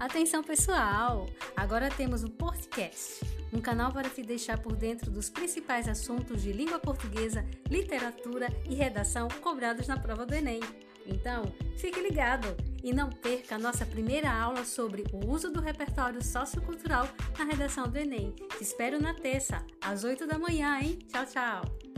Atenção pessoal! Agora temos o podcast, um canal para te deixar por dentro dos principais assuntos de língua portuguesa, literatura e redação cobrados na prova do Enem. Então, fique ligado e não perca a nossa primeira aula sobre o uso do repertório sociocultural na redação do Enem. Te espero na terça, às 8 da manhã, hein? Tchau, tchau!